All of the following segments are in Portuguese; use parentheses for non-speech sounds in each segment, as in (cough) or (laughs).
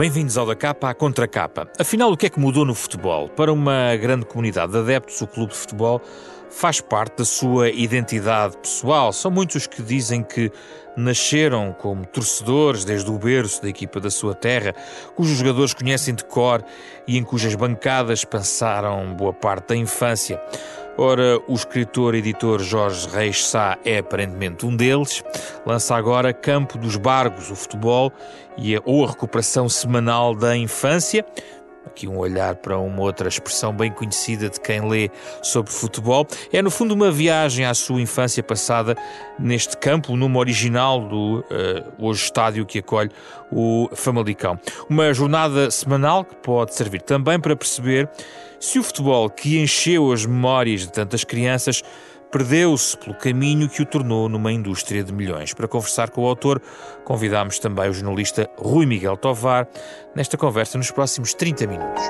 Bem-vindos ao da capa à contracapa. Afinal, o que é que mudou no futebol? Para uma grande comunidade de adeptos, o clube de futebol faz parte da sua identidade pessoal. São muitos os que dizem que nasceram como torcedores desde o berço da equipa da sua terra, cujos jogadores conhecem de cor e em cujas bancadas passaram boa parte da infância. Ora, o escritor e editor Jorge Reis Sá é aparentemente um deles. Lança agora Campo dos Bargos, o futebol e a, ou a recuperação semanal da infância. Aqui um olhar para uma outra expressão bem conhecida de quem lê sobre futebol. É, no fundo, uma viagem à sua infância passada neste campo, numa original do uh, hoje estádio que acolhe o Famalicão. Uma jornada semanal que pode servir também para perceber se o futebol que encheu as memórias de tantas crianças perdeu-se pelo caminho que o tornou numa indústria de milhões. Para conversar com o autor, convidámos também o jornalista Rui Miguel Tovar nesta conversa nos próximos 30 minutos.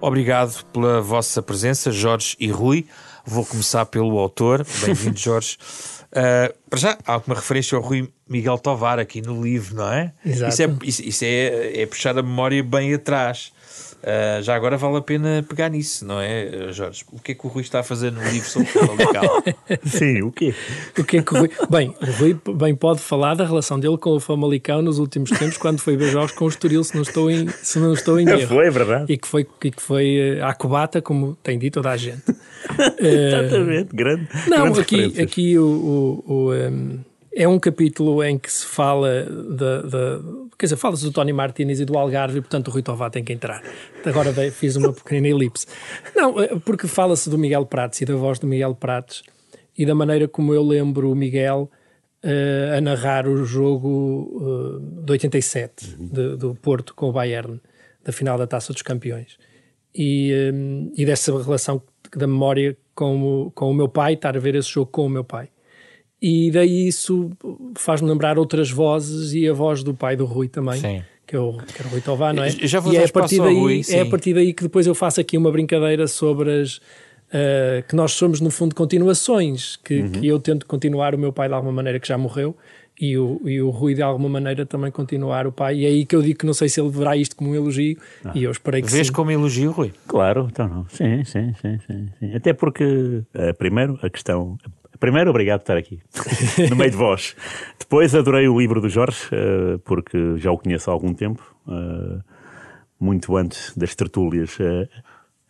Obrigado pela vossa presença, Jorge e Rui. Vou começar pelo autor. Bem-vindo, Jorge. Uh, (laughs) para já, há alguma referência ao Rui Miguel Tovar aqui no livro, não é? Exato. Isso é, isso, isso é, é puxar a memória bem atrás. Uh, já agora vale a pena pegar nisso, não é, Jorge? O que é que o Rui está a fazer no livro sobre o Famalicão? (laughs) Sim, o quê? O que é que o Rui... Bem, o Rui bem pode falar da relação dele com o Famalicão nos últimos tempos, quando foi ver jogos com o Estoril, se não estou em, se não estou em (laughs) erro. Foi, é verdade. E que foi, e que foi à cobata, como tem dito toda a gente. (laughs) Exatamente, grande. Não, aqui, aqui o, o, o um, é um capítulo em que se fala da. Quer dizer, fala-se do Tony Martinez e do Algarve, e portanto o Rui Tovar tem que entrar. Agora fiz uma pequena elipse. Não, é porque fala-se do Miguel Prates e da voz do Miguel Prates e da maneira como eu lembro o Miguel uh, a narrar o jogo uh, de 87 uhum. de, do Porto com o Bayern, da final da Taça dos Campeões. E, um, e dessa relação da memória com o, com o meu pai, estar a ver esse jogo com o meu pai. E daí isso faz-me lembrar outras vozes e a voz do pai do Rui também. Sim. Que é, o, que é o Rui Tovar, não é? Já e é a, partir daí, Rui, é a partir daí que depois eu faço aqui uma brincadeira sobre as. Uh, que nós somos, no fundo, continuações. Que, uhum. que eu tento continuar o meu pai de alguma maneira que já morreu e o, e o Rui de alguma maneira também continuar o pai. E é aí que eu digo que não sei se ele verá isto como um elogio ah. e eu esperei que Vês sim. como elogio, Rui? Claro, então não. Sim, sim, sim, sim. sim. Até porque, uh, primeiro, a questão, Primeiro, obrigado por estar aqui, (laughs) no meio de vós. Depois, adorei o livro do Jorge, uh, porque já o conheço há algum tempo, uh, muito antes das tertúlias uh,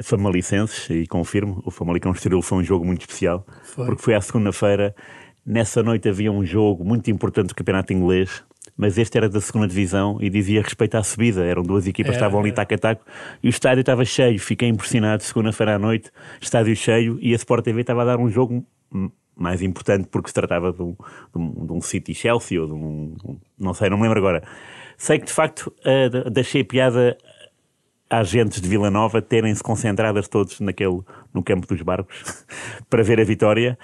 famalicenses, e confirmo, o Famalicão Estoril foi um jogo muito especial, foi. porque foi à segunda-feira, nessa noite havia um jogo muito importante do campeonato inglês, mas este era da segunda divisão e dizia respeito à subida. Eram duas equipas que é, estavam ali taco a taco e o estádio estava cheio. Fiquei impressionado, segunda-feira à noite, estádio cheio e a Sport TV estava a dar um jogo mais importante porque se tratava de um, de um, de um City Chelsea ou de um, um, Não sei, não me lembro agora. Sei que de facto uh, deixei piada às gentes de Vila Nova terem-se concentradas todos naquele, no campo dos barcos (laughs) para ver a vitória.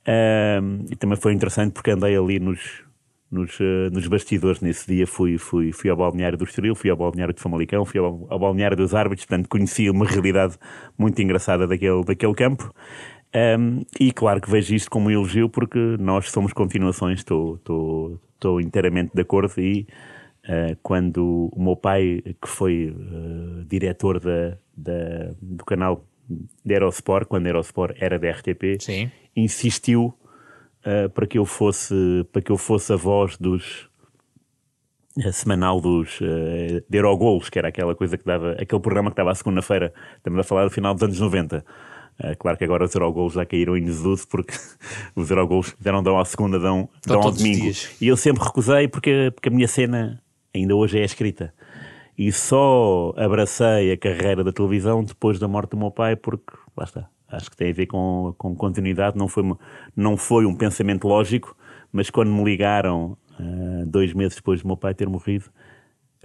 Uh, e também foi interessante porque andei ali nos, nos, uh, nos bastidores nesse dia. Fui, fui, fui ao balneário do Estoril, fui ao balneário de Famalicão, fui ao, ao balneário dos árbitros, portanto conhecia uma realidade muito engraçada daquele, daquele campo. Um, e claro que vejo isto como um elogio porque nós somos continuações, estou, estou, estou inteiramente de acordo. E uh, quando o meu pai, que foi uh, diretor da, da, do canal da Aerosport, quando Aerosport era da RTP, Sim. insistiu uh, para que eu fosse para que eu fosse a voz dos a semanal dos uh, de Eurogolos, que era aquela coisa que dava, aquele programa que dava à segunda-feira, estamos a falar do final dos anos 90 Uh, claro que agora os Eurogols já caíram em desuso porque (laughs) os Eurogols não dão à segunda, dão, dão ao domingo. E eu sempre recusei porque, porque a minha cena ainda hoje é escrita. e só abracei a carreira da televisão depois da morte do meu pai, porque, lá está, acho que tem a ver com, com continuidade, não foi, não foi um pensamento lógico, mas quando me ligaram, uh, dois meses depois do meu pai ter morrido,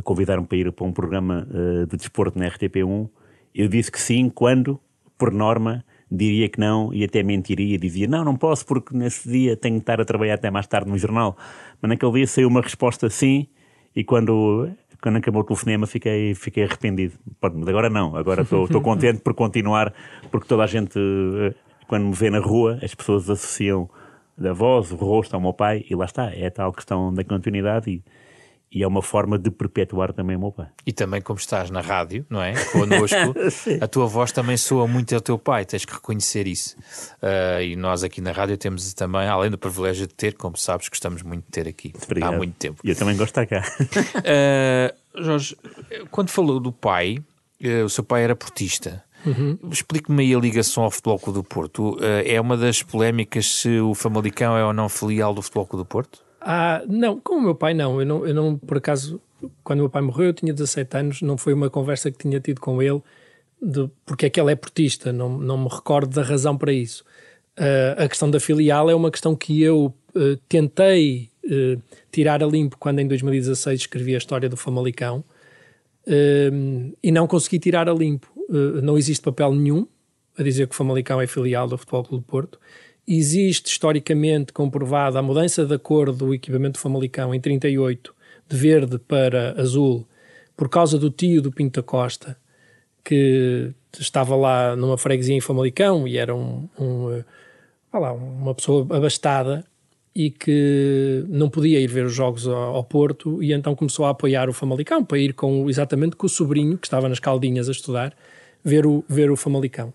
convidaram-me para ir para um programa uh, de desporto na RTP1, eu disse que sim, quando, por norma, diria que não e até mentiria, dizia não, não posso porque nesse dia tenho que estar a trabalhar até mais tarde no jornal. Mas naquele dia saiu uma resposta sim e quando quando acabou o telefonema fiquei, fiquei arrependido. Mas agora não, agora estou (laughs) contente por continuar, porque toda a gente, eh, quando me vê na rua, as pessoas associam a voz, o rosto ao meu pai, e lá está, é a tal questão da continuidade e, e é uma forma de perpetuar também o meu pai. E também como estás na rádio, não é? Connosco, (laughs) a tua voz também soa muito ao teu pai, tens que reconhecer isso. Uh, e nós aqui na rádio temos também, além do privilégio de ter, como sabes, gostamos muito de ter aqui Obrigado. há muito tempo. E eu também gosto de estar cá. Uh, (laughs) Jorge, quando falou do pai, uh, o seu pai era portista. Uhum. Explique-me aí a ligação ao Futebol Clube do Porto. é uma das polémicas se o Famalicão é ou não filial do Futebol Clube do Porto? Ah, não, com o meu pai não. Eu não, eu não, por acaso, quando o meu pai morreu, eu tinha 17 anos, não foi uma conversa que tinha tido com ele, de porque é que ele é portista, não, não me recordo da razão para isso. Uh, a questão da filial é uma questão que eu uh, tentei uh, tirar a limpo quando em 2016 escrevi a história do Famalicão e não consegui tirar a limpo. não existe papel nenhum a dizer que o Famalicão é filial do Futebol Clube Porto Existe historicamente comprovada a mudança da cor do equipamento do Famalicão em 38, de verde para azul, por causa do tio do Pinto Costa, que estava lá numa freguesia em Famalicão e era um, um, lá, uma pessoa abastada e que não podia ir ver os jogos ao, ao, Porto e então começou a apoiar o Famalicão para ir com exatamente com o sobrinho que estava nas Caldinhas a estudar ver o, ver o Famalicão.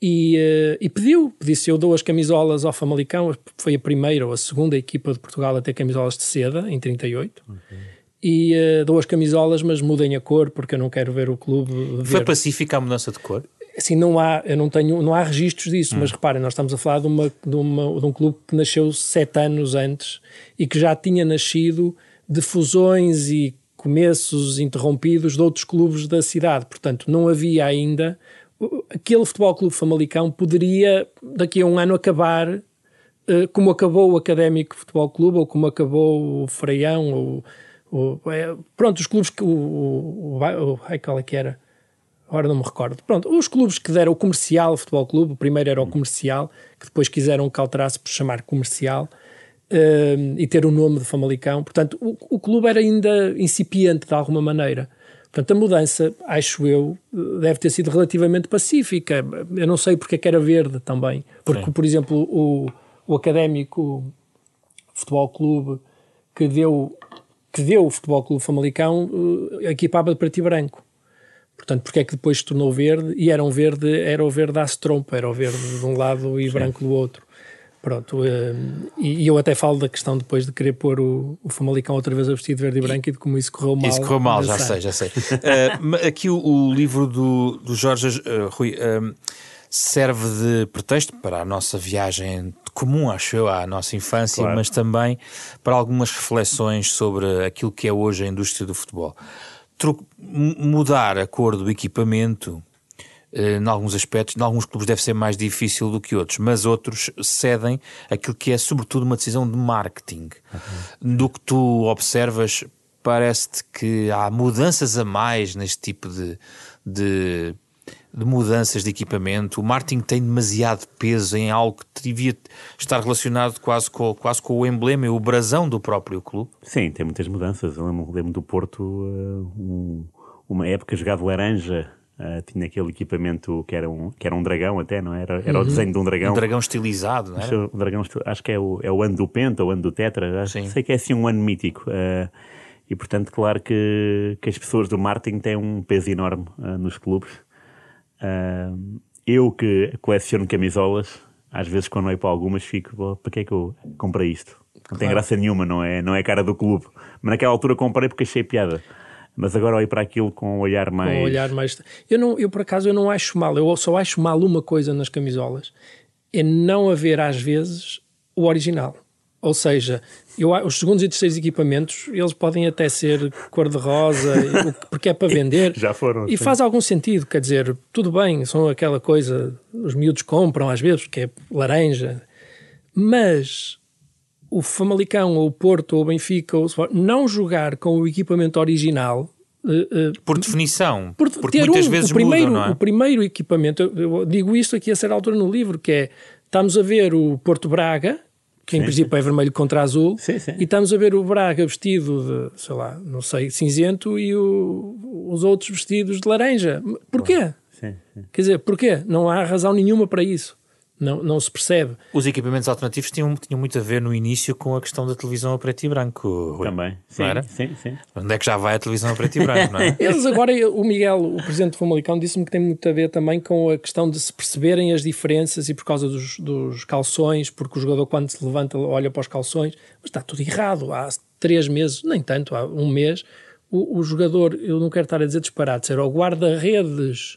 E, uh, e, pediu, disse eu dou as camisolas ao Famalicão, foi a primeira ou a segunda equipa de Portugal a ter camisolas de seda, em 38. Okay. E uh, dou as camisolas, mas mudem a cor, porque eu não quero ver o clube. Foi pacífica a mudança de cor? Assim, não há, eu não tenho, não há registros disso, hum. mas reparem, nós estamos a falar de, uma, de, uma, de um clube que nasceu sete anos antes e que já tinha nascido de fusões e começos interrompidos de outros clubes da cidade. Portanto, não havia ainda aquele Futebol Clube Famalicão poderia, daqui a um ano, acabar uh, como acabou o Académico Futebol Clube ou como acabou o Freião. Ou, ou é, pronto, os clubes que. O, o, o, ai, qual é que era? Agora não me recordo. Pronto, os clubes que deram o Comercial Futebol Clube, o primeiro era o Comercial, que depois quiseram que alterasse por chamar Comercial. Uh, e ter o nome de Famalicão. Portanto, o, o clube era ainda incipiente de alguma maneira. Portanto, a mudança, acho eu, deve ter sido relativamente pacífica. Eu não sei porque é que era verde também. Porque, Sim. por exemplo, o, o Académico Futebol Clube que deu, que deu o Futebol Clube Famalicão uh, equipava de preto e branco. Portanto, porque é que depois se tornou verde? E era um verde, era o verde à trompa, era o verde de um lado e Sim. branco do outro. Pronto, uh, e, e, eu até falo da questão depois de querer pôr o, o Famalicão outra vez a vestir de verde e branco e de como isso correu mal. Isso correu mal, já sei, já sei. (laughs) uh, aqui o, o, livro do, do Jorge uh, Rui serve de pretexto para a nossa viagem comum, acho eu, à nossa infância, claro. mas também para algumas reflexões sobre aquilo que é hoje a indústria do futebol. mudar a cor do equipamento em alguns aspectos, em alguns clubes deve ser mais difícil do que outros, mas outros cedem aquilo que é sobretudo uma decisão de marketing. Uhum. Do que tu observas, parece-te que há mudanças a mais neste tipo de, de, de, mudanças de equipamento. O marketing tem demasiado peso em algo que devia estar relacionado quase com, quase com o emblema e o brasão do próprio clube. Sim, tem muitas mudanças. Eu lembro, lembro do Porto, um, uma época jogado laranja Uh, tinha aquele equipamento que era um, que era um dragão até, não é? era? Era uhum. o desenho de um dragão. Um dragão estilizado, não é? Acho, um dragão, acho que é o, é o ano do Penta, o ano do Tetra. Acho, sei que é assim um ano mítico. Uh, e portanto, claro que, que as pessoas do marketing têm um peso enorme uh, nos clubes. eu que coleciono camisolas, às vezes quando olho para algumas fico, para que é que eu comprei isto? Não tem graça nenhuma, não é, não é cara do clube. Mas naquela altura comprei porque achei piada mas agora olho para aquilo com um olhar mais. Com um olhar mais. Eu, não, eu, por acaso, eu não acho mal. Eu só acho mal uma coisa nas camisolas: é não haver, às vezes, o original. Ou seja, eu, os segundos e terceiros equipamentos, eles podem até ser cor-de-rosa, (laughs) porque é para vender. Já foram. E sim. faz algum sentido, quer dizer, tudo bem, são aquela coisa, os miúdos compram às vezes, porque é laranja, mas o Famalicão, ou o Porto, ou o Benfica, ou o Sport, não jogar com o equipamento original Uh, uh, por definição, por porque muitas um, vezes o primeiro, mudam, não é? O primeiro equipamento, eu, digo isto aqui a certa altura no livro, que é, estamos a ver o Porto Braga, que sim, em princípio sim. é vermelho contra azul, sim, e estamos a ver o Braga vestido de, sei lá, não sei, cinzento e o, os outros vestidos de laranja. Porquê? Quer dizer, porquê? Não há razão nenhuma para isso. Não, não se percebe. Os equipamentos alternativos tinham, tinham muito a ver no início com a questão da televisão a preto e branco. Rui. Também, sim, não era? sim, sim. Onde é que já vai a televisão a preto e branco, não é? (laughs) Eles agora, o Miguel, o presidente do Famalicão, disse-me que tem muito a ver também com a questão de se perceberem as diferenças e por causa dos, dos calções, porque o jogador quando se levanta olha para os calções, mas está tudo errado. Há três meses, nem tanto, há um mês, o, o jogador, eu não quero estar a dizer disparate, era o guarda-redes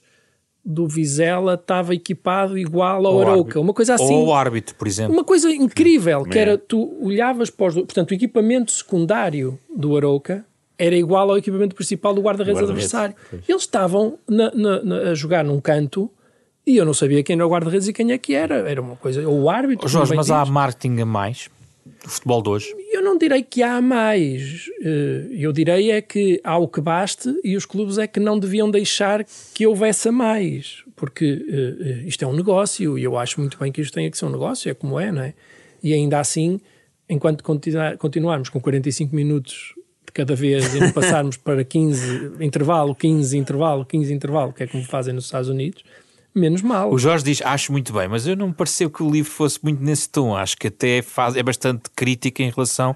do Vizela estava equipado igual ao Ou Arouca, árbitro. uma coisa assim. Ou o árbitro, por exemplo. Uma coisa incrível, que era, tu olhavas para os... Portanto, o equipamento secundário do Arouca era igual ao equipamento principal do guarda-redes Guarda-redes, adversário. pois. Eles estavam na- na- na- a jogar num canto e eu não sabia quem era o guarda-redes e quem é que era. Era uma coisa... Ou o árbitro... Ó, Jorge, mas há marketing a mais futebol de hoje. Eu não direi que há mais. Eh, Eu direi é que há o que baste e os clubes é que não deviam deixar que houvesse a mais. Porque eh, eh, isto é um negócio e eu acho muito bem que isto tenha que ser um negócio, é como é, não é? E ainda assim, enquanto continua- continuarmos com 45 minutos de cada vez e não passarmos para 15 intervalo, 15 intervalo, 15 intervalo, que é como fazem nos Estados Unidos, menos mal. O Jorge diz, acho muito bem, mas eu não me pareceu que o livro fosse muito nesse tom. Acho que até faz, é bastante crítica em relação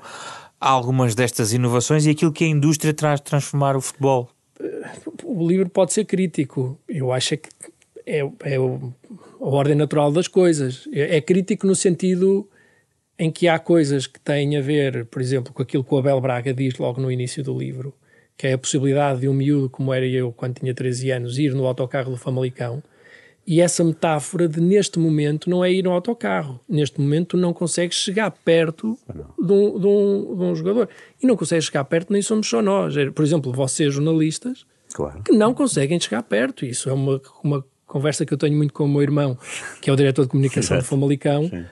a algumas destas inovações e aquilo que a indústria traz de transformar o futebol. o livro pode ser crítico. Eu acho é que é, é a ordem natural das coisas. É, é crítico no sentido em que há coisas que têm a ver, por exemplo, com aquilo que o Abel Braga diz logo no início do livro, que é a possibilidade de um miúdo, como era eu quando tinha 13 anos, ir no autocarro do Famalicão. E essa metáfora de neste momento não é ir no autocarro. Neste momento tu não consegues chegar perto de um, de um- de um jogador. E não consegues chegar perto, nem somos só nós. É, Por exemplo, vocês jornalistas, Claro. que não conseguem chegar perto. Isso é uma, uma conversa que eu tenho muito com o meu irmão, que é o diretor de comunicação do. Famalicão, Sim.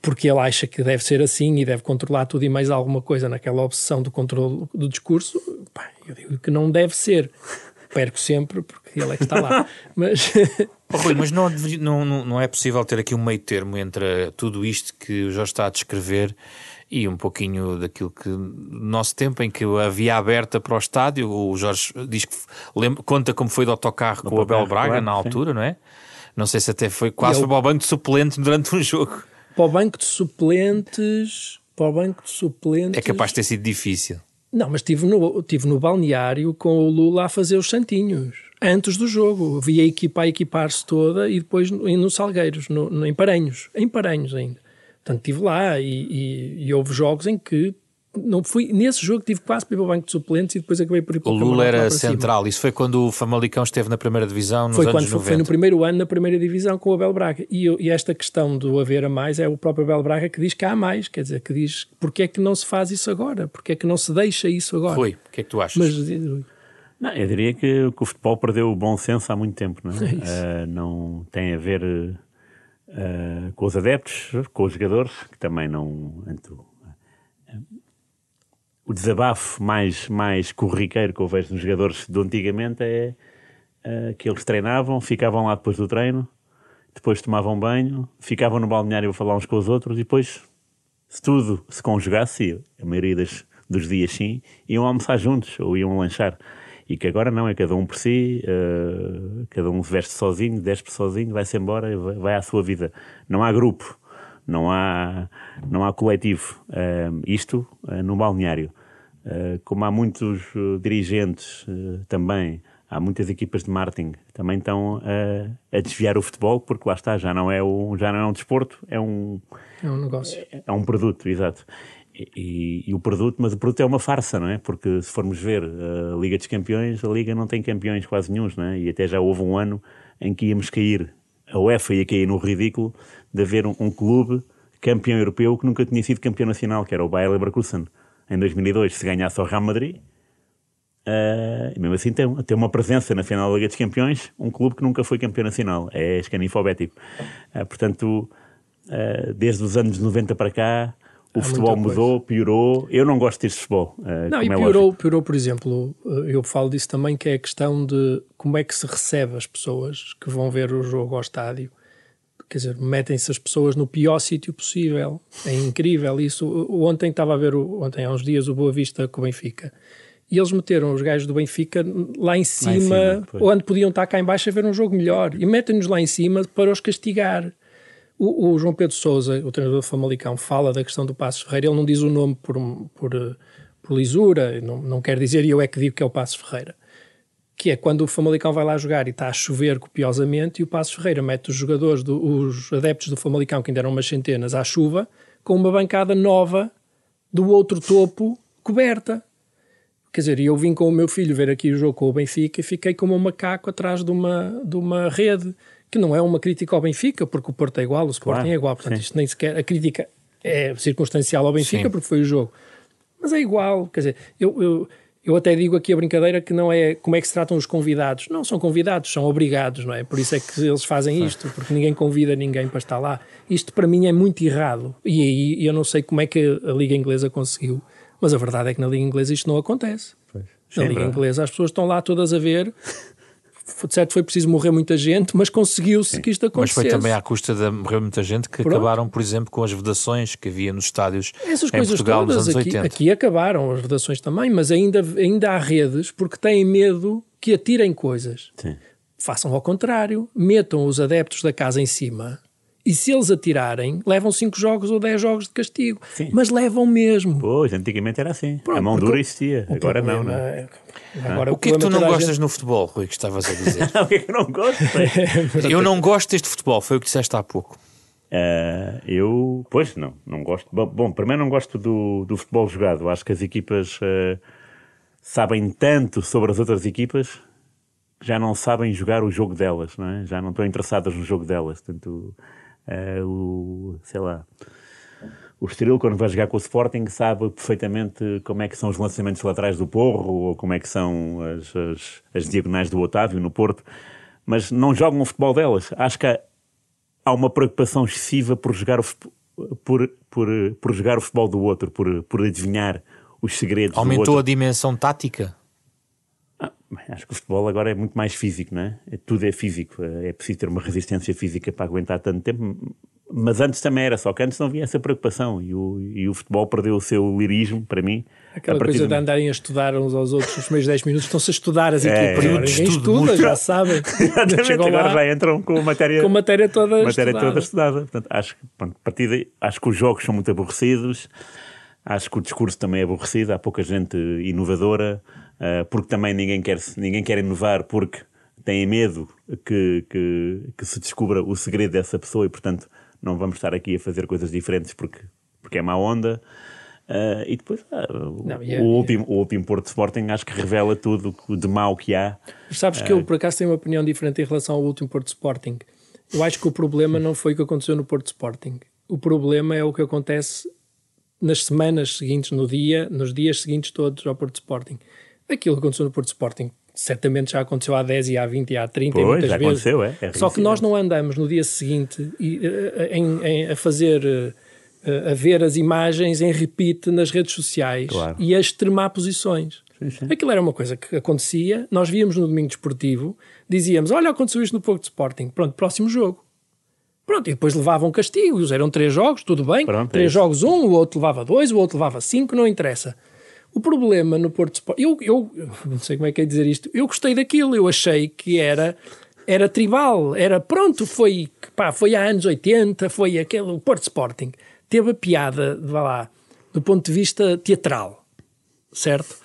porque ele acha que deve ser assim e deve controlar tudo e mais alguma coisa naquela obsessão do controle do discurso. Pá, eu digo que não deve ser. Perco sempre, porque ele é que está lá. (laughs) Mas (laughs) Oh, Rui, mas não, não, não, é possível ter aqui um meio termo entre tudo isto que o Jorge está a descrever e um pouquinho daquilo que no nosso tempo em que a via aberta para o estádio, o Jorge diz que lembra, conta como foi do autocarro com o Abel Braga claro, na sim. altura, não é? Não sei se até foi quase E foi para o banco de suplente durante um jogo. para o banco de suplentes, para o banco de suplentes. É capaz de ter sido difícil. Não, mas estive no, estive no balneário com o Lula a fazer os santinhos. Antes do jogo. Vi a equipa a equipar-se toda e depois no, no Salgueiros, no, no- em Paranhos. Em Paranhos ainda. Portanto, estive lá e, e- e houve jogos em que não fui, nesse jogo tive quase para ir para o banco de suplentes e depois acabei por ir para O camarote Lula era central. Isso foi quando o Famalicão esteve na primeira divisão nos Foi anos quando foi, 90. foi no primeiro ano na primeira divisão com o Abel Braga. E, e esta questão do haver a mais é o próprio Abel Braga que diz que há mais. Quer dizer, que diz porque é que não se faz isso agora? Porque é que não se deixa isso agora? Rui, o que é que tu achas? Mas Não, eu diria que, que o futebol perdeu o bom senso há muito tempo, não é? (laughs) É. Ah, não tem a ver ah, com os adeptos, com os jogadores, que também não. ento- ah, o desabafo mais, mais corriqueiro que eu vejo nos jogadores do antigamente é que eles treinavam, ficavam lá depois do treino, depois tomavam banho, ficavam no balneário a falar uns com os outros e depois se tudo se conjugasse, a maioria das- dos dias sim, iam almoçar juntos ou iam lanchar. E que agora não, é cada um por si, eh, cada um se veste sozinho, despe sozinho, vai-se embora vai, vai à sua vida. Não há grupo, não há, não há coletivo. Eh, isto eh, no balneário. Eh, como há muitos dirigentes também, há muitas equipas de marketing também estão a desviar o futebol, porque lá está, já não é, um, já não é um desporto, é um, é um negócio. é um produto, exato. E, e- o produto, mas o produto é uma farsa, não é? Porque se formos ver a Liga dos Campeões, a Liga não tem campeões quase nenhums, não é? E até já houve um ano em que íamos cair, a UEFA ia cair no ridículo de haver um, um clube campeão europeu que nunca tinha sido campeão nacional, que era o Bayer Leverkusen, em 2002. Se ganhasse ao Real Madrid, uh, e mesmo assim tem, tem uma presença na final da Liga dos Campeões, um clube que nunca foi campeão nacional, é escanifobético. Uh, portanto, uh, desde os anos 90 para cá, o futebol mudou, piorou. Eu não gosto deste futebol. Uh, não, e é piorou, piorou, por exemplo, eu falo disso também, que é a questão de como é que se recebe as pessoas que vão ver o jogo ao estádio quer dizer, metem-se as pessoas no pior sítio possível. É incrível isso. Ontem estava a ver, ontem há uns dias, o Boa Vista com o Benfica. E eles meteram os gajos do Benfica lá em cima, lá em cima onde podiam estar cá em baixo a ver um jogo melhor. E metem-nos lá em cima para os castigar. O, o, João Pedro Souza, o treinador do Famalicão, fala da questão do Passos Ferreira. Ele não diz o nome por, por, por lisura, não, não quer dizer, e eu é que digo que é o Passos Ferreira que é quando o Famalicão vai lá jogar e está a chover copiosamente e o Passos Ferreira mete os jogadores, do, os adeptos do Famalicão, que ainda eram umas centenas, à chuva, com uma bancada nova do outro topo coberta. Quer dizer, eu vim com o meu filho ver aqui o jogo com o Benfica e fiquei como um macaco atrás de uma, de uma rede, que não é uma crítica ao Benfica, porque o Porto é igual, o Sporting claro, é igual, portanto sim. isto nem sequer, a crítica é circunstancial ao Benfica, sim. porque foi o jogo. Mas é igual, quer dizer, eu, eu eu até digo aqui a brincadeira que não é como é que se tratam os convidados. Não são convidados, são obrigados, não é? Por isso é que eles fazem isto, porque ninguém convida ninguém para estar lá. Isto para mim é muito errado. E aí eu não sei como é que a Liga Inglesa conseguiu, mas a verdade é que na Liga Inglesa isto não acontece. Pois. Na Liga Inglesa as pessoas estão lá todas a ver de certo foi preciso morrer muita gente, mas conseguiu-se que isto acontecesse. Mas foi também à custa de morrer muita gente que Pronto. acabaram, por exemplo, com as vedações que havia nos estádios Essas em coisas Portugal todas, nos anos aqui, 80. Aqui acabaram as vedações também, mas ainda, ainda há redes porque têm medo que atirem coisas. Sim. Façam ao contrário, metam os adeptos da casa em cima e se eles atirarem, levam 5 jogos ou 10 jogos de castigo. Sim. Mas levam mesmo. Pois, antigamente era assim. Pronto, a mão dura existia. Agora não, não. É... Agora, o, o que é que tu não gostas gente... no futebol, Rui, que estavas a dizer? o que é que eu não gosto? (laughs) eu não gosto deste futebol, foi o que disseste há pouco. Uh, eu, pois, não, não gosto. Bom, bom, primeiro não gosto do, do futebol jogado. Acho que as equipas uh, sabem tanto sobre as outras equipas que já não sabem jogar o jogo delas, não é? Já não estão interessadas no jogo delas. Portanto, Uh, o, sei lá, o Estoril, quando vai jogar com o Sporting, sabe perfeitamente como é que são os lançamentos laterais do Porro ou como é que são as, as, as diagonais do Otávio no Porto, mas não jogam o futebol delas. Acho que há, há uma preocupação excessiva por jogar o, por, por, por jogar o futebol do outro, por, por adivinhar os segredos Aumentou a dimensão tática? Acho que o futebol agora é muito mais físico, não é? Tudo é físico. É preciso ter uma resistência física para aguentar tanto tempo. Mas antes também era, só que antes não havia essa preocupação e o, e o futebol perdeu o seu lirismo, para mim. Aquela coisa de andarem a estudar uns aos outros nos primeiros 10 minutos, estão-se a estudar as é, equipas. É, Ninguém estuda, já sabem. (laughs) Exatamente, agora já entram com a matéria, com a matéria toda matéria estudada. Toda estudada. Portanto, acho, pronto, partida, acho que os jogos são muito aborrecidos, acho que o discurso também é aborrecido, há pouca gente inovadora. Uh, porque também ninguém quer, ninguém quer inovar porque tem medo que, que, que, se descubra o segredo dessa pessoa e, portanto, não vamos estar aqui a fazer coisas diferentes porque, porque é má onda. Uh, e depois uh, não, o, último, o último Porto Sporting acho que revela tudo de mau que há. Sabes que eu, por acaso, tenho uma opinião diferente em relação ao último Porto Sporting. Eu acho que o problema não foi o que aconteceu no Porto Sporting. O problema é o que acontece nas semanas seguintes, no dia, nos dias seguintes todos ao Porto Sporting aquilo que aconteceu no Porto Sporting certamente já aconteceu há 10 e há 20 e há 30 pois, e muitas já vezes. Aconteceu, é, é Só que nós não andamos no dia seguinte e, eh, em, em, a fazer eh, a ver as imagens em repeat nas redes sociais claro. e a extremar posições. Sim, sim. Aquilo era uma coisa que acontecia, nós víamos no domingo desportivo, dizíamos: Olha, aconteceu isto no Porto Sporting, pronto, próximo jogo. Pronto, e depois levavam castigos, eram três jogos, tudo bem. Pronto, três é jogos, um, o outro levava dois, o outro levava cinco, não interessa. O problema no Porto Sport, eu, eu não sei como é que é dizer isto, eu gostei daquilo, eu achei que era era tribal, era pronto, foi, pá, foi há anos 80, foi aquele, o Porto Sporting. Teve a piada, vá lá, do ponto de vista teatral, certo?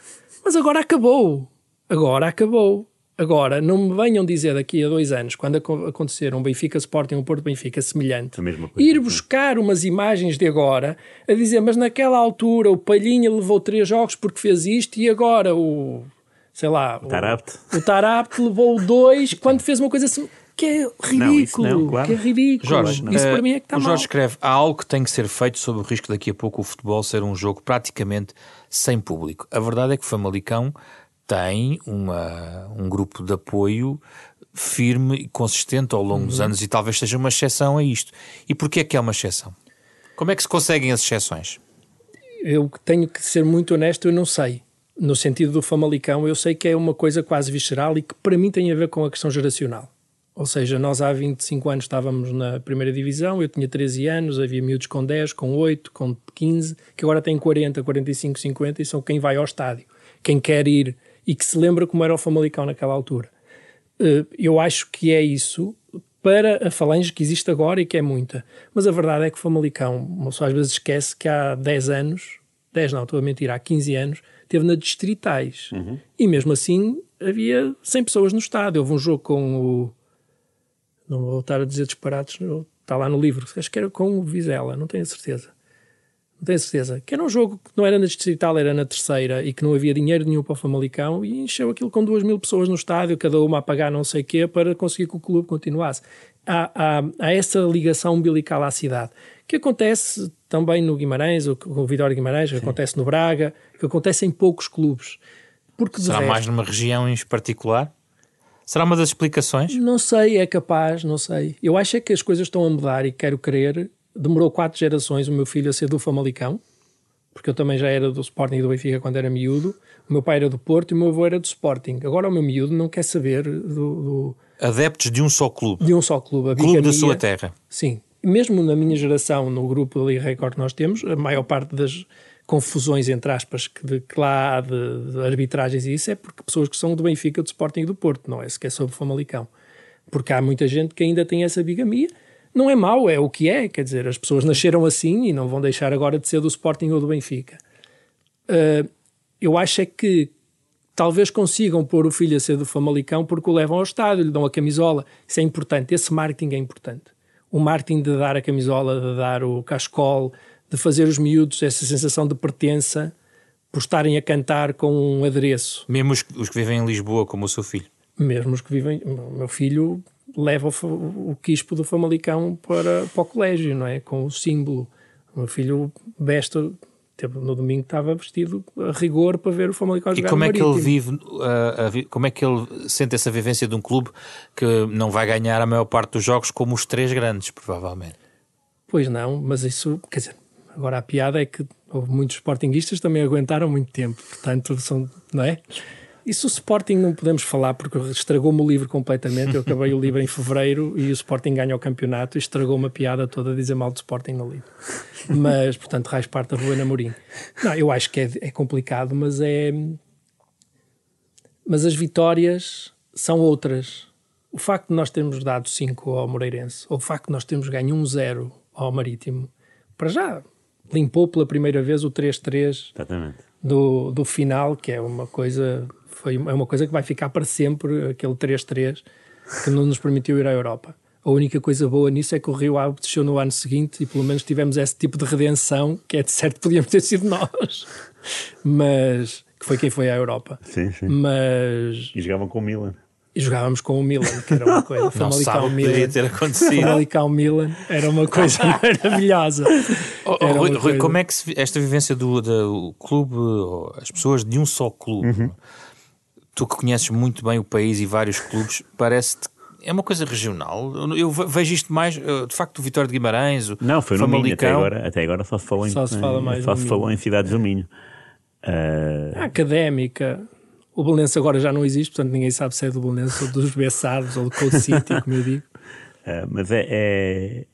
Mas agora acabou. Agora acabou. Agora, não me venham dizer daqui a dois anos, quando acontecer um Benfica Sporting, um Porto Benfica semelhante, ir buscar umas imagens de agora, a dizer, mas naquela altura o Palhinha levou três jogos porque fez isto e agora o, sei lá... O Tarapt. O, o Tarapt levou dois quando fez uma coisa assim... que é ridículo. Não, não, claro. Que é ridículo. Jorge, isso para mim é que está o Jorge mal. escreve: há algo que tem que ser feito sob o risco daqui a pouco o futebol ser um jogo praticamente sem público. A verdade é que o Famalicão tem uma, um grupo de apoio firme e consistente ao longo dos Uhum. anos e talvez seja uma exceção a isto. E porquê é que é uma exceção? Como é que se conseguem as exceções? Eu tenho que ser muito honesto, eu não sei. No sentido do Famalicão, eu sei que é uma coisa quase visceral e que para mim tem a ver com a questão geracional. Ou seja, nós há 25 anos estávamos na primeira divisão, eu tinha 13 anos, havia miúdos com 10, com 8, com 15, que agora têm 40, 45, 50 e são quem vai ao estádio, quem quer ir e que se lembra como era o Famalicão naquela altura. Eh, Eu acho que é isso para a falange que existe agora e que é muita. Mas a verdade é que o Famalicão, uma pessoa às vezes esquece que há 10 anos, 10 não, estou a mentir, há 15 anos, teve na distritais. E mesmo assim havia 100 pessoas no estádio. Houve um jogo com o. Não vou estar a dizer disparates, está lá no livro. Acho que era com o Vizela, não tenho a certeza. Não tenho a certeza. Que era um jogo que não era na distrital, era na terceira e que não havia dinheiro nenhum para o Famalicão e encheu aquilo com duas mil pessoas no estádio, cada uma a pagar não sei o quê para conseguir que o clube continuasse. Há, há, há essa ligação umbilical à cidade que acontece também no Guimarães, com o Vitória Guimarães, que acontece no Braga, que acontece em poucos clubes. Porque Será resto, mais numa região em particular? Será uma das explicações? não sei, é capaz, não sei. Eu acho é que as coisas estão a mudar e quero crer. Demorou quatro gerações o meu filho a ser do Famalicão, porque eu também já era do Sporting e do Benfica quando era miúdo. O meu pai era do Porto e o meu avô era do Sporting. Agora o meu miúdo não quer saber do, do- Adeptos de um só clube. de um só clube. A Clube da sua terra. Sim. Mesmo na minha geração, no grupo ali Record que nós temos, a maior parte das confusões, entre aspas, que, de, que lá há de, de arbitragens e isso é porque pessoas que são do Benfica, do Sporting e do Porto, não é sequer sobre o Famalicão. Porque há muita gente que ainda tem essa bigamia. Não é mau, é o que é. Quer dizer, as pessoas nasceram assim e não vão deixar agora de ser do Sporting ou do Benfica. Uh, eu acho é que talvez consigam pôr o filho a ser do Famalicão porque o levam ao estádio, lhe dão a camisola. Isso é importante. Esse marketing é importante. O marketing de dar a camisola, de dar o cascol, de fazer os miúdos essa sensação de pertença por estarem a cantar com um adereço. Mesmo os, os que vivem em Lisboa, como o seu filho. Mesmo os que vivem. O meu filho leva o, o quispo do Famalicão para, para o colégio, não é? Com o símbolo. O meu filho veste. No domingo estava vestido a rigor para ver o Famalicão E jogar como no é que ele vive, vi- como é que ele sente essa vivência de um clube que não vai ganhar a maior parte dos jogos como os três grandes, provavelmente? Pois não, mas isso, quer dizer, agora a piada é que houve muitos sportinguistas também aguentaram muito tempo, portanto, são, não é? Isso o Sporting não podemos falar porque estragou-me o livro completamente. Eu acabei o livro em fevereiro e o Sporting ganha o campeonato e estragou-me a piada toda a dizer mal do Sporting no livro. Mas, portanto, raiz parte da Rua Namorim. Não, eu acho que é, é complicado, mas é. Mas as vitórias são outras. O facto de nós termos dado 5 ao Moreirense, ou o facto de nós termos ganho 1-0 ao Marítimo, para já limpou pela primeira vez o 3-3 Exatamente. do, do final, que é uma coisa foi é uma coisa que vai ficar para sempre, aquele 3-3 que não nos permitiu ir à Europa. A única coisa boa nisso é que o Rio Ave desceu no ano seguinte e pelo menos tivemos esse tipo de redenção, que é de certo podíamos ter sido nós. Mas que foi quem foi à Europa. Sim, sim. Mas E jogavam com o Milan. e jogávamos com o Milan, que era uma (laughs) coisa. Não sabe o que poderia Milan. ter acontecido. Famalicão Milan era uma coisa (laughs) maravilhosa. Oh, oh, Rui, coisa- como é que se, esta vivência do, do clube, as pessoas de um só clube, Uhum. Tu que conheces muito bem o país e vários clubes, parece-te é uma coisa regional. Eu- Eu ve- vejo isto mais, eh, de facto, o Vitória de Guimarães, o Não, foi no Minho. Até Famalicão. agora, até agora só se falou em, Só se fala mais só se falou em cidades do Minho. Ah, A académica. O Belenense agora já não existe, portanto ninguém sabe se é do Belenense ou dos Bessados ou do Cold City, como eu digo. ah, (laughs) mas é, é-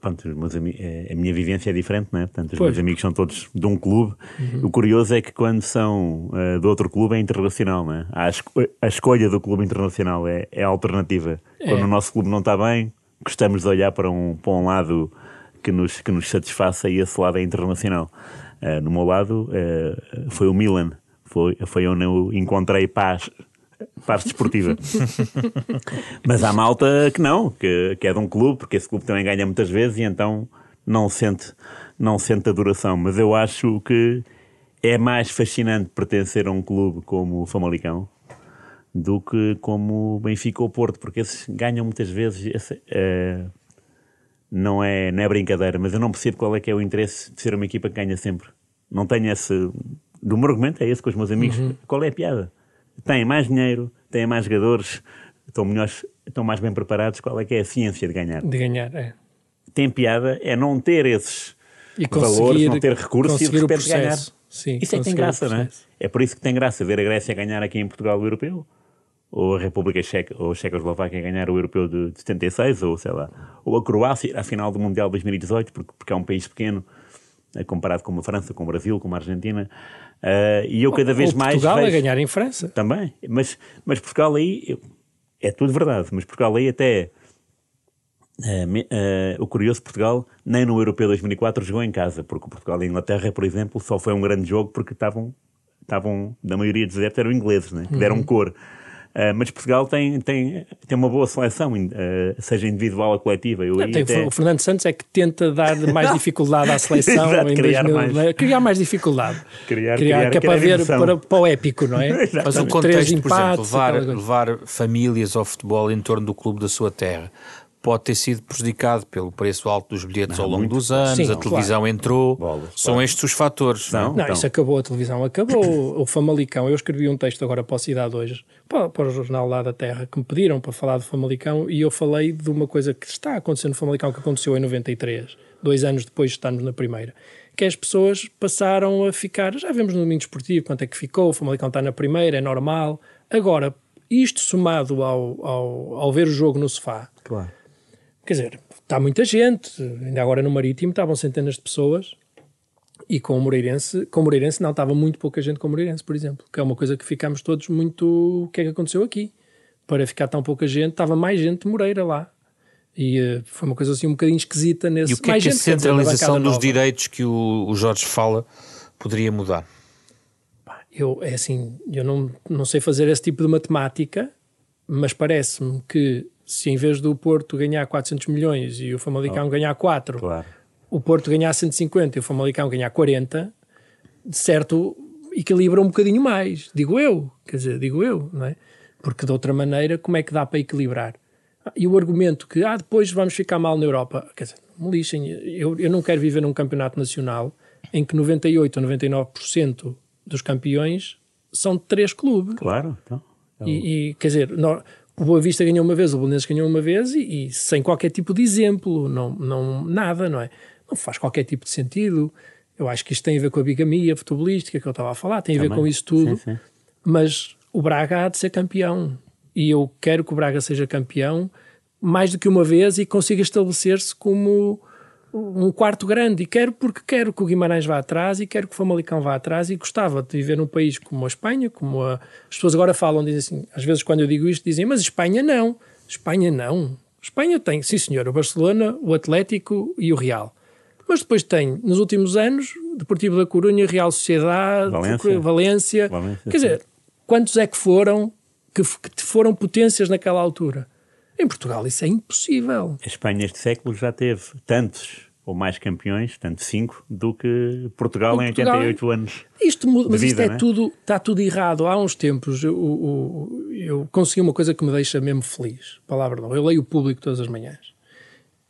pronto, os meus ami- é- a minha vivência é diferente, né? Portanto, os Pois. meus amigos são todos de um clube. O curioso é que quando são ah, de outro clube é internacional, né? A, esco- a escolha do clube internacional é, é alternativa. Quando o nosso clube não está bem, gostamos de olhar para um, para um lado que nos, que nos satisfaça e esse lado é internacional. Ah, no meu lado ah, foi o Milan. Foi, foi onde eu encontrei paz, paz desportiva. (laughs) Mas há malta que não, que, que é de um clube, porque esse clube também ganha muitas vezes e então não sente, não sente a duração. Mas eu acho que é mais fascinante pertencer a um clube como o Famalicão do que como o Benfica ou o Porto, porque esses ganham muitas vezes. Esse, é, não, é, não é brincadeira, mas eu não percebo qual é que é o interesse de ser uma equipa que ganha sempre. Não tenho esse. Do meu argumento é esse com os meus amigos. Uhum. Qual é a piada? Têm mais dinheiro, têm mais jogadores, estão, melhores, estão mais bem preparados. Qual é que é a ciência de ganhar? De ganhar, é. Tem piada é não ter esses valores, não ter recursos e de repente ganhar. Sim, isso é que tem graça, não é? É por isso que tem graça ver a Grécia ganhar aqui em Portugal o europeu ou a República Checa ou a Checoslováquia ganhar o europeu de, 76, ou sei lá, ou a Croácia à final do Mundial de 2018, porque, porque é um país pequeno eh, comparado com a França, com o Brasil, com a Argentina. Uh, e eu cada vez ou mais. Portugal vejo... a ganhar em França. Também, mas, mas Portugal aí é tudo verdade, mas Portugal aí até. Uh, uh, o curioso Portugal nem no Europeu 2004 jogou em casa, porque Portugal e Inglaterra, por exemplo, só foi um grande jogo porque estavam, estavam da maioria dos adeptos eram ingleses, né? que deram uhum. cor. Uh, mas Portugal tem, tem, tem uma boa seleção, uh, seja individual ou coletiva. Eu não, tem, até... O Fernando Santos é que tenta dar mais (laughs) dificuldade à seleção Exato, criar, 2000, mais. criar mais dificuldade. (laughs) Criar, criar, criar que é para ver para, para, o épico, não é? (laughs) Mas o contexto, empates, por exemplo, levar, levar famílias ao futebol em torno do clube da sua terra pode ter sido prejudicado pelo preço alto dos bilhetes não, ao longo muito. dos anos, Sim, a televisão claro. entrou. Bolas, São claro. estes os fatores. Não, não, não, isso acabou, a televisão acabou. (laughs) o Famalicão, eu escrevi um texto agora para a Cidade hoje, para, para, o jornal lá da Terra, que me pediram para falar do Famalicão e eu falei de uma coisa que está acontecendo no Famalicão, que aconteceu em 93, dois anos depois de estarmos na primeira. Que as pessoas passaram a ficar, já vemos no domingo esportivo quanto é que ficou, o Famalicão está na primeira, é normal. Agora, isto somado ao, ao, ao ver o jogo no sofá, claro Quer dizer, está muita gente, ainda agora no Marítimo estavam centenas de pessoas e com o Moreirense, com o Moreirense não, estava muito pouca gente com o Moreirense, por exemplo, que é uma coisa que ficámos todos muito, o que é que aconteceu aqui? Para ficar tão pouca gente, estava mais gente de Moreira lá. E uh, foi uma coisa assim um bocadinho esquisita nesse... E o que mais é que a centralização dos direitos que o, o Jorge fala poderia mudar? Eu, é assim, eu não, não sei fazer esse tipo de matemática, mas parece-me que se em vez do Porto ganhar 400 milhões e o Famalicão oh. ganhar 4, claro. o Porto ganhar 150 e o Famalicão ganhar 40, de certo equilibra um bocadinho mais, digo eu, quer dizer, digo eu, não é? Porque de outra maneira, como é que dá para equilibrar? E o argumento que, ah, depois vamos ficar mal na Europa, quer dizer, me lixem, eu, eu não quero viver num campeonato nacional em que 98 ou 99% dos campeões são de três clubes. Claro, então. E, e, quer dizer, nós, o Boa Vista ganhou uma vez, o Bolonenses ganhou uma vez e, e, sem qualquer tipo de exemplo, não, não, nada, não é? Não faz qualquer tipo de sentido. Eu acho que isto tem a ver com a bigamia futebolística que eu estava a falar, tem a ver com isso tudo. Sim, sim. Mas o Braga há de ser campeão. E eu quero que o Braga seja campeão mais do que uma vez e consiga estabelecer-se como um quarto grande e quero porque quero que o Guimarães vá atrás e quero que o Famalicão vá atrás e gostava de viver num país como a Espanha, como a... as pessoas agora falam, dizem assim, às vezes quando eu digo isto dizem, mas Espanha não, Espanha não. Espanha tem, sim senhor, o Barcelona, o Atlético e o Real. Mas depois tem, nos últimos anos, Deportivo da Corunha, Real Sociedade, Valência, Valência. Valência quer dizer, quantos é que foram que, que foram potências naquela altura? Em Portugal isso é impossível. A Espanha este século já teve tantos ou mais campeões, tanto cinco, do que Portugal em, em 88 anos. Isto muda, mas vida, isto é, é, tudo, está tudo errado. Há uns tempos eu, eu, eu, consegui uma coisa que me deixa mesmo feliz. Palavra não. Eu leio o público todas as manhãs.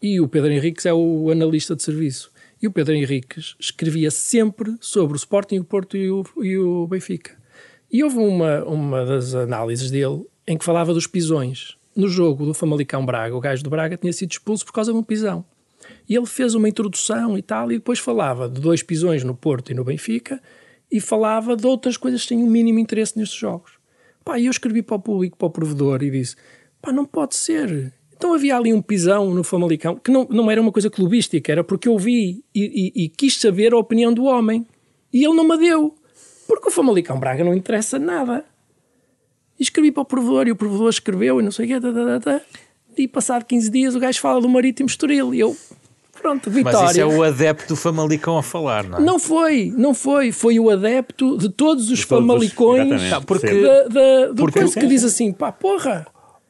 E o Pedro Henriques é o analista de serviço. E o Pedro Henriques escrevia sempre sobre o Sporting, o Porto e o, e o Benfica. E houve uma, uma das análises dele em que falava dos pisões. No jogo do Famalicão Braga, o gajo do Braga tinha sido expulso por causa de um pisão. E ele fez uma introdução e tal, e depois falava de dois pisões no Porto e no Benfica, e falava de outras coisas que têm um mínimo interesse nestes jogos. Pá, eu escrevi para o público, para o provedor, e disse: pá, não pode ser. Então havia ali um pisão no Famalicão, que não, não era uma coisa clubística, era porque eu vi e, e, e quis saber a opinião do homem. E ele não me deu. Porque o Famalicão Braga não interessa nada. E escrevi para o provedor, e o provedor escreveu, e não sei o quê, e passado 15 dias o gajo fala do Marítimo Estoril, e eu, Pronto, vitória. Mas isso é o adepto do Famalicão a falar, não é? Não foi, não foi. Foi o adepto de todos os de todos Famalicões os, porque, da, da, do porque, coisa que diz assim, pá, porra.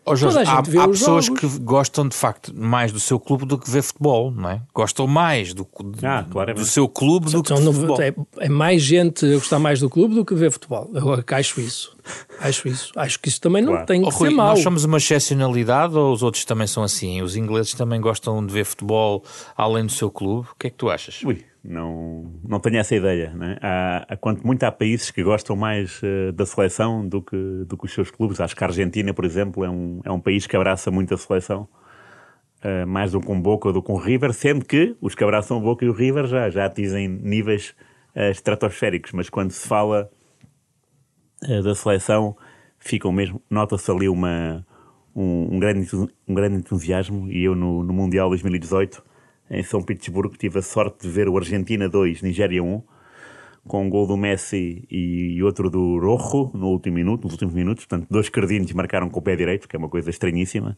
Oh, Jorge, há, há pessoas que gostam de facto mais do seu clube do que ver futebol, não é? Gostam mais do, ah, do seu clube do que do futebol. É, é, mais gente a gostar mais do clube do que ver futebol. Eu acho isso. Acho isso. Acho que isso também não Claro. tem que Oh, Rui, ser mau. nós somos uma excepcionalidade ou os outros também são assim? Os ingleses também gostam de ver futebol além do seu clube? O que é que tu achas? Ui, não, não tenho essa ideia. Né? Há, há quanto muito há países que gostam mais eh, da seleção do que, do que os seus clubes. Acho que a Argentina, por exemplo, é um, é um país que abraça muito a seleção. eh, mais do que um Boca do que um River, sendo que os que abraçam o Boca e o River já, já atingem níveis eh, estratosféricos. Mas quando se fala da seleção, ficam mesmo. Nota-se ali uma, um, um grande, um grande entusiasmo. E eu, no, no Mundial 2018, em São Petersburgo, tive a sorte de ver o Argentina 2, Nigéria 1, com um gol do Messi e outro do Rojo no último minuto, nos últimos minutos. Portanto, dois cardinos marcaram com o pé direito, que é uma coisa estranhíssima.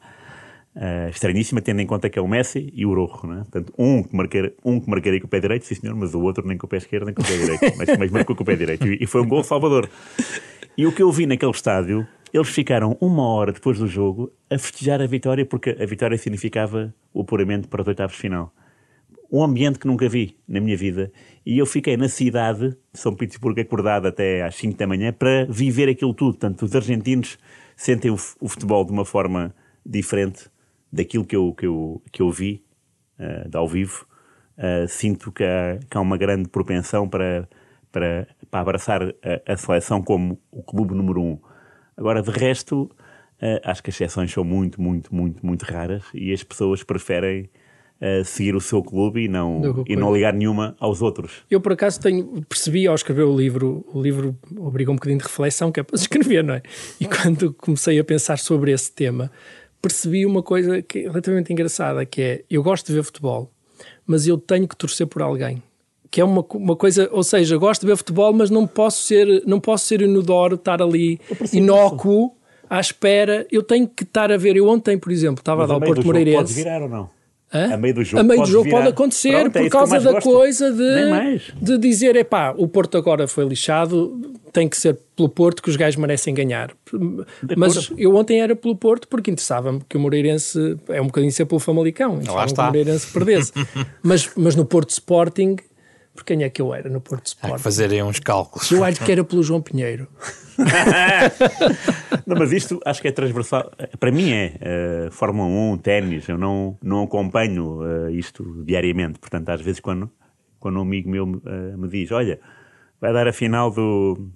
Eh, estranhíssima, tendo em conta que é o Messi e o Rojo, né? Portanto, um que, marcar, um que marcaria com o pé direito, sim senhor, mas o outro nem com o pé esquerdo, nem com o pé direito. (laughs) mas, mas marcou com o pé direito. E, e foi um gol salvador. E o que eu vi naquele estádio, eles ficaram uma hora depois do jogo a festejar a vitória, porque a vitória significava o apuramento para os oitavos de final. Um ambiente que nunca vi na minha vida. E eu fiquei na cidade de São Petersburgo acordado até às 5 da manhã para viver aquilo tudo. Portanto, os argentinos sentem o, futebol de uma forma diferente daquilo que eu, que eu, que eu vi de ao vivo. Eh, sinto que há, que há uma grande propensão para, para, para abraçar a, a seleção como o clube número um. Agora, de resto, eh, acho que as exceções são muito, muito, muito, muito raras e as pessoas preferem eh, seguir o seu clube e não, e não ligar nenhuma aos outros. Eu, por acaso, tenho, percebi ao escrever o livro, o livro obriga um bocadinho de reflexão, que é para escrever, não é? E quando comecei a pensar sobre esse tema, percebi uma coisa que é relativamente engraçada, que é, eu gosto de ver futebol, mas eu tenho que torcer por alguém. Que é uma, uma coisa, ou seja, gosto de ver futebol, mas não posso ser, não posso ser inodoro, estar ali inócuo, à espera. Eu tenho que estar a ver. Eu ontem, por exemplo, estava a Mas dar a o meio Porto jogo pode Moreirense. virar ou não? Hã? A meio do jogo A meio do pode jogo virar. pode acontecer Pronto, é por eu causa da gosto. coisa de, de dizer, epá, o Porto agora foi lixado, tem que ser pelo Porto que os gajos merecem ganhar. Mas eu ontem era pelo Porto porque interessava-me que o Moreirense é um bocadinho ser pelo Famalicão. Que está. o Moreirense perdesse. (laughs) mas, mas no Porto Sporting, por quem é que eu era no Porto Há Sporting? que fazerem uns cálculos. Eu acho que era pelo João Pinheiro. (laughs) Não, mas isto acho que é transversal. Para mim é eh, Fórmula 1, ténis. Eu não, não acompanho eh, isto diariamente. Portanto, às vezes, quando, quando um amigo meu eh, me diz: Olha, vai dar a final do,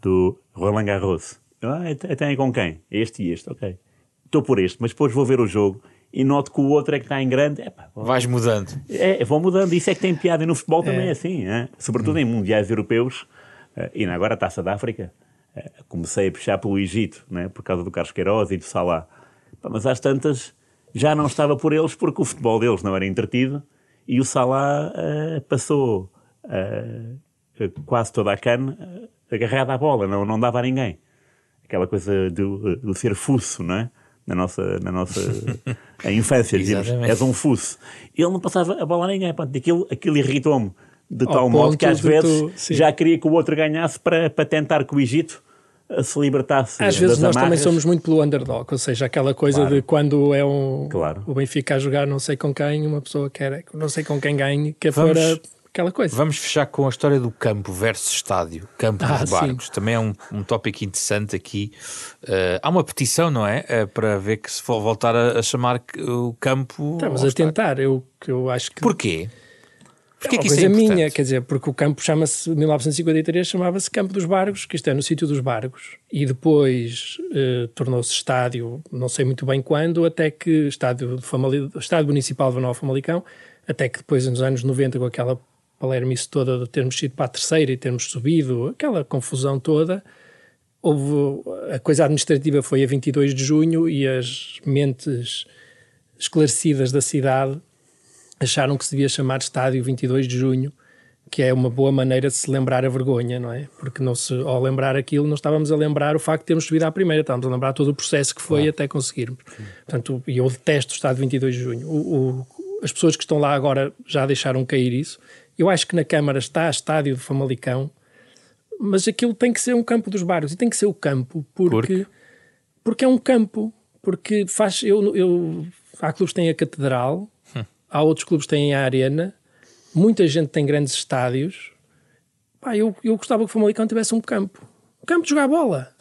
do Roland Garros. Eu, Ah, até até com quem? Este e este, ok. Estou por este, mas depois vou ver o jogo e noto que o outro é que está em grande. Epá, vou- Vais mudando. é, vão mudando. Isso é que tem piada. E no futebol também é assim. é? Sobretudo em mundiais europeus. eh, e agora a Taça da África. eh, comecei a puxar pelo Egito, né? por causa do Carlos Queiroz e do Salah. Mas às tantas já não estava por eles porque o futebol deles não era entretido. E o Salah eh, passou quase toda a cana eh, agarrado à bola. Não, não dava a ninguém. Aquela coisa do, do ser fuço, não é? Na nossa, na nossa infância, (laughs) dizíamos, Exatamente. és um fuço. Ele não passava a bola a ninguém. Pronto, aquilo, aquilo irritou-me de Ao tal modo que às vezes tu- já queria que o outro ganhasse para, para tentar que o Egito eh, se libertasse. Às vezes nós também amarras. somos muito pelo underdog, ou seja, aquela coisa Claro. de quando é um, Claro. o Benfica a jogar não sei com quem, uma pessoa quer não sei com quem ganhe, que Vamos- para aquela coisa. Vamos fechar com a história do campo versus estádio, campo Ah, dos sim. barcos. Também é um, um tópico interessante aqui. Eh, há uma petição, não é? Eh, para ver que se for voltar a, a chamar o campo. Estamos a estádio. tentar, eu, eu acho que Porquê? Porquê é uma que isso é importante? minha, quer dizer, porque o campo chama-se, 1953 chamava-se Campo dos Barcos, que isto é no sítio dos Barcos, e depois eh, tornou-se estádio, não sei muito bem quando, até que estádio, Famali- estádio Municipal de Nova Famalicão, até que depois nos anos 90 com aquela palermice toda de termos ido para a terceira e termos subido, aquela confusão toda, houve, a coisa administrativa foi a 22 de junho e as mentes esclarecidas da cidade acharam que se devia chamar Estádio 22 de Junho, que é uma boa maneira de se lembrar a vergonha, não é? Porque não se, ao lembrar aquilo, não estávamos a lembrar o facto de termos subido à primeira, estávamos a lembrar todo o processo que foi até conseguirmos. Portanto, e eu detesto o Estádio 22 de Junho. O, o, as pessoas que estão lá agora já deixaram cair isso. Eu acho que na Câmara está Estádio de Famalicão, mas aquilo tem que ser um campo dos barcos e tem que ser o campo porque Porque? porque é um campo porque faz eu, eu há clubes que têm a catedral há outros clubes que têm a arena muita gente tem grandes estádios. Pá, eu, eu gostava que o Famalicão tivesse um campo um campo de jogar bola.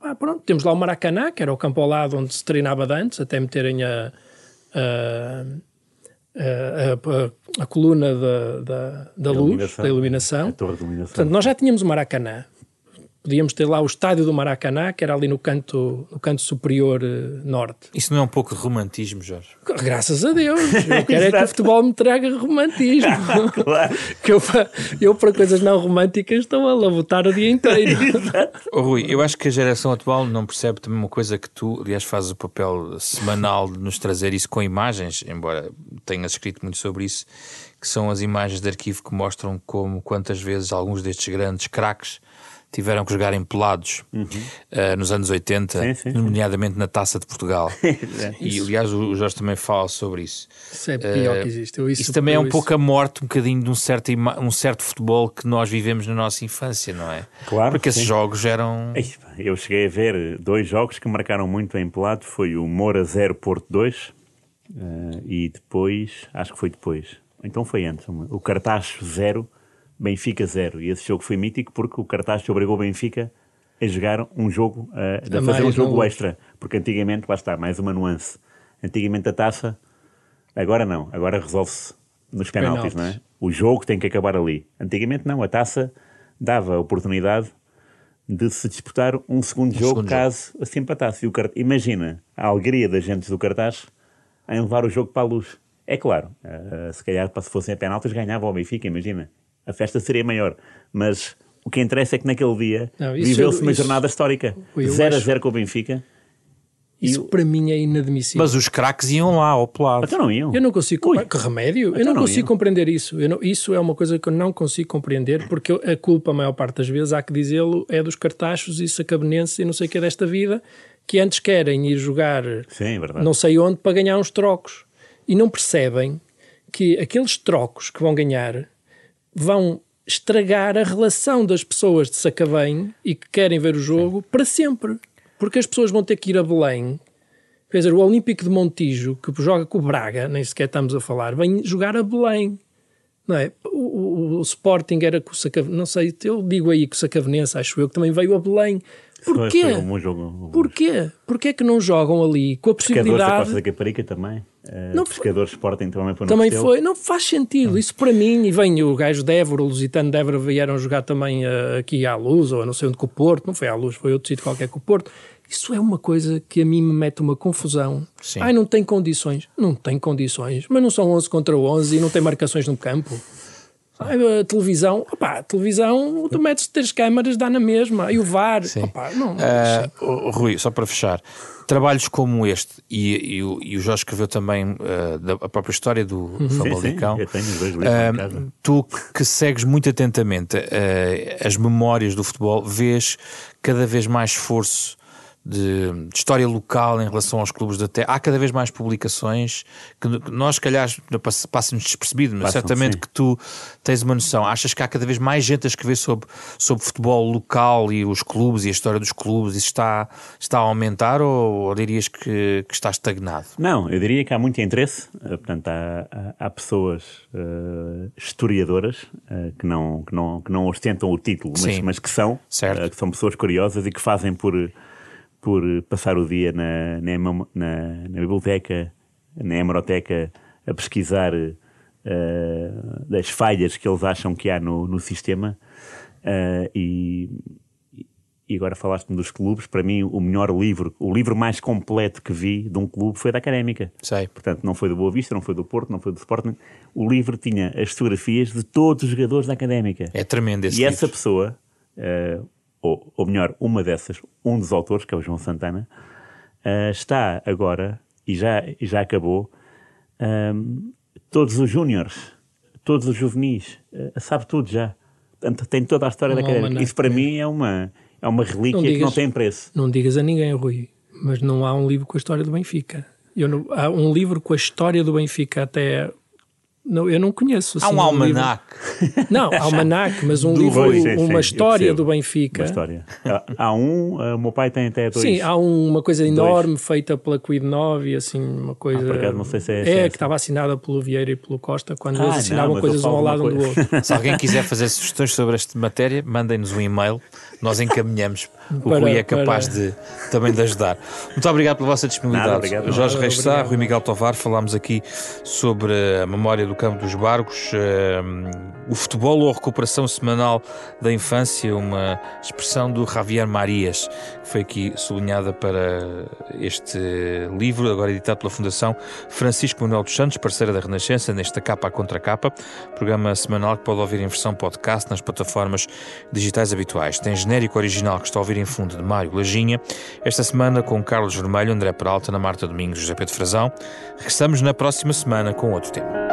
Ah, pronto, temos lá o Maracanã, que era o campo ao lado onde se treinava antes, até meterem a, a, a, a, a coluna da, da, da luz, iluminação. da iluminação. Portanto, nós já tínhamos o Maracanã. Podíamos ter lá o estádio do Maracanã, que era ali no canto, no canto superior eh, norte. Isso não é um pouco de romantismo, Jorge? Graças a Deus. (laughs) Eu quero é que o futebol me traga romantismo. (laughs) Claro. (laughs) que eu, eu, para coisas não românticas, estou a labutar o dia inteiro. Oh, Rui, eu acho que a geração atual não percebe também uma coisa que tu, aliás, fazes o papel semanal de nos trazer isso com imagens, embora tenhas escrito muito sobre isso, que são as imagens de arquivo que mostram como quantas vezes alguns destes grandes craques tiveram que jogar em pelados eh, nos anos 80, Sim, sim, sim. nomeadamente na Taça de Portugal. (laughs) e aliás, o Jorge também fala sobre isso. Isso é pior que existe. Eu, Isso, também é um isso- pouco a morte, um bocadinho de um certo, um certo futebol que nós vivemos na nossa infância, não é? Claro, Porque esses sim. jogos eram. Eu cheguei a ver dois jogos que marcaram muito em pelado. Foi o Moura 0 Porto 2 eh, e depois, acho que foi depois, então foi antes, o Cartacho 0 Benfica 0. E esse jogo foi mítico porque o Cartacho obrigou o Benfica a jogar um jogo, eh, a A fazer um jogo não? extra. Porque antigamente, lá está, mais uma nuance. Antigamente a taça, agora não, agora resolve-se nos penaltis, Penaltis. não é? O jogo tem que acabar ali. Antigamente não, a taça dava a oportunidade de se disputar um segundo jogo segundo caso se empatasse. E o cart... Imagina a alegria das gentes do cartaz em levar o jogo para a luz. É claro, eh, se calhar se fossem a penaltis ganhava o Benfica, imagina. A festa seria maior. Mas o que interessa é que naquele dia viveu-se eu- uma isso- jornada histórica. eu 0 a acho- 0 com o Benfica. Isso para mim é inadmissível. Mas os craques iam lá ao pelado. Até não iam. Eu não consigo. Ui. Que remédio? eu Então não não consigo iam. compreender isso. Eu não- isso é uma coisa que eu não consigo compreender, porque a culpa, a maior parte das vezes, há que dizê-lo, é dos cartachos e sacabenenses e não sei o que é desta vida, que antes querem ir jogar Sim, é não sei onde para ganhar uns trocos. E não percebem que aqueles trocos que vão ganhar vão estragar a relação das pessoas de Sacavém e que querem ver o jogo para sempre. Porque as pessoas vão ter que ir a Belém. Quer dizer, o Olímpico de Montijo, que joga com o Braga, nem sequer estamos a falar, vem jogar a Belém. Não é? O, o- o Sporting era com o Sacavenense, não sei, eu digo aí que o Sacavenense, acho eu, que também veio a Belém. Porquê? Foi um bom jogo. Porquê? Porquê é que não jogam ali com a Pescadores da possibilidade... Costa da Caparica também. Eh, Não, pescadores Sporting também foi no Também foi, não faz sentido. Isso para mim, e vem o gajo de Évora, o Lusitano de Évora vieram jogar também eh, aqui à luz, ou a não sei onde com o Porto, não foi à luz, foi outro sítio qualquer com o Porto. Isso é uma coisa que a mim me mete uma confusão. Sim. Ai, não tem condições. Não tem condições, mas não são 11 contra 11 e não tem marcações no campo. A televisão, opá, a televisão, tu metes três câmaras, dá na mesma. E o VAR, Sim. opá, não. Oh, Rui, só para fechar, trabalhos como este, e, e o, e o Jorge escreveu também ah, da a própria história do Uhum. Sim, sim, Famalicão. eu tenho dois livros casa. tu que segues muito atentamente as memórias do futebol, vês cada vez mais esforço de, de história local em relação aos clubes da terra. Há cada vez mais publicações que, que nós, se calhar, pass- passa-nos despercebido, mas Passam, certamente sim. que tu tens uma noção. Achas que há cada vez mais gente a escrever sobre, sobre futebol local e os clubes e a história dos clubes? Isso está, está a aumentar ou, ou dirias que, que está estagnado? Não, eu diria que há muito interesse. eh, Portanto, há, há- há pessoas eh, historiadoras eh, que, não, que, não, que não ostentam o título, mas, mas que são. Eh, que são pessoas curiosas e que fazem por, por passar o dia na, na, na, na biblioteca, na hemeroteca, a pesquisar eh, das falhas que eles acham que há no, no sistema. eh, e, e agora falaste-me dos clubes. Para mim, o melhor livro, o livro mais completo que vi de um clube foi da Académica. Sei. Portanto, não foi do Boa Vista, não foi do Porto, não foi do Sporting. O livro tinha as fotografias de todos os jogadores da Académica. É tremendo esse e essa livro. pessoa, eh, ou, ou melhor, uma dessas, um dos autores, que é o João Santana, eh, está agora, e já, já acabou, ehm, todos os júniores, todos os juvenis, eh, sabe tudo já. Portanto, tem toda a história Um da almanaque Isso para mim é uma, é uma relíquia Não que não digas- tem preço. Não digas a ninguém, Rui, mas não há um livro com a história do Benfica. Eu não- há um livro com a história do Benfica até. Não, eu não conheço. Há assim, um livro- almanac. Não, almanac, (laughs) mas um Do- livro, Pois, sim, sim, uma história do Benfica. Uma história. Há- Há um, eh, o meu pai tem até dois. Sim, há um- uma coisa enorme feita pela Quid 9 e assim, uma coisa. Ah, acaso não sei se é É, essa, que essa. estava assinada pelo Vieira e pelo Costa quando Ah, eles não, assinavam mas coisas um ao lado um uma do coisa. outro. (laughs) Se alguém quiser fazer sugestões sobre esta matéria, mandem-nos um e-mail nós encaminhamos. o para, Rui é capaz para... de também de ajudar. Muito obrigado pela vossa disponibilidade. Nada, obrigado. Jorge Reis Sá, Rui Miguel Tovar, falámos aqui sobre a memória do campo dos Barcos, uh, o futebol ou a recuperação semanal da infância, uma expressão do Javier Marias, que foi aqui sublinhada para este livro, agora editado pela Fundação Francisco Manuel dos Santos, parceira da Renascença, nesta capa a contra capa, programa semanal que pode ouvir em versão podcast nas plataformas digitais habituais. Tem genérico original que está a ouvir em fundo de Mário Lajinha, esta semana com Carlos Vermelho, André Peralta, Ana Marta Domingos, José Pedro Frazão. Regressamos na próxima semana com outro tema.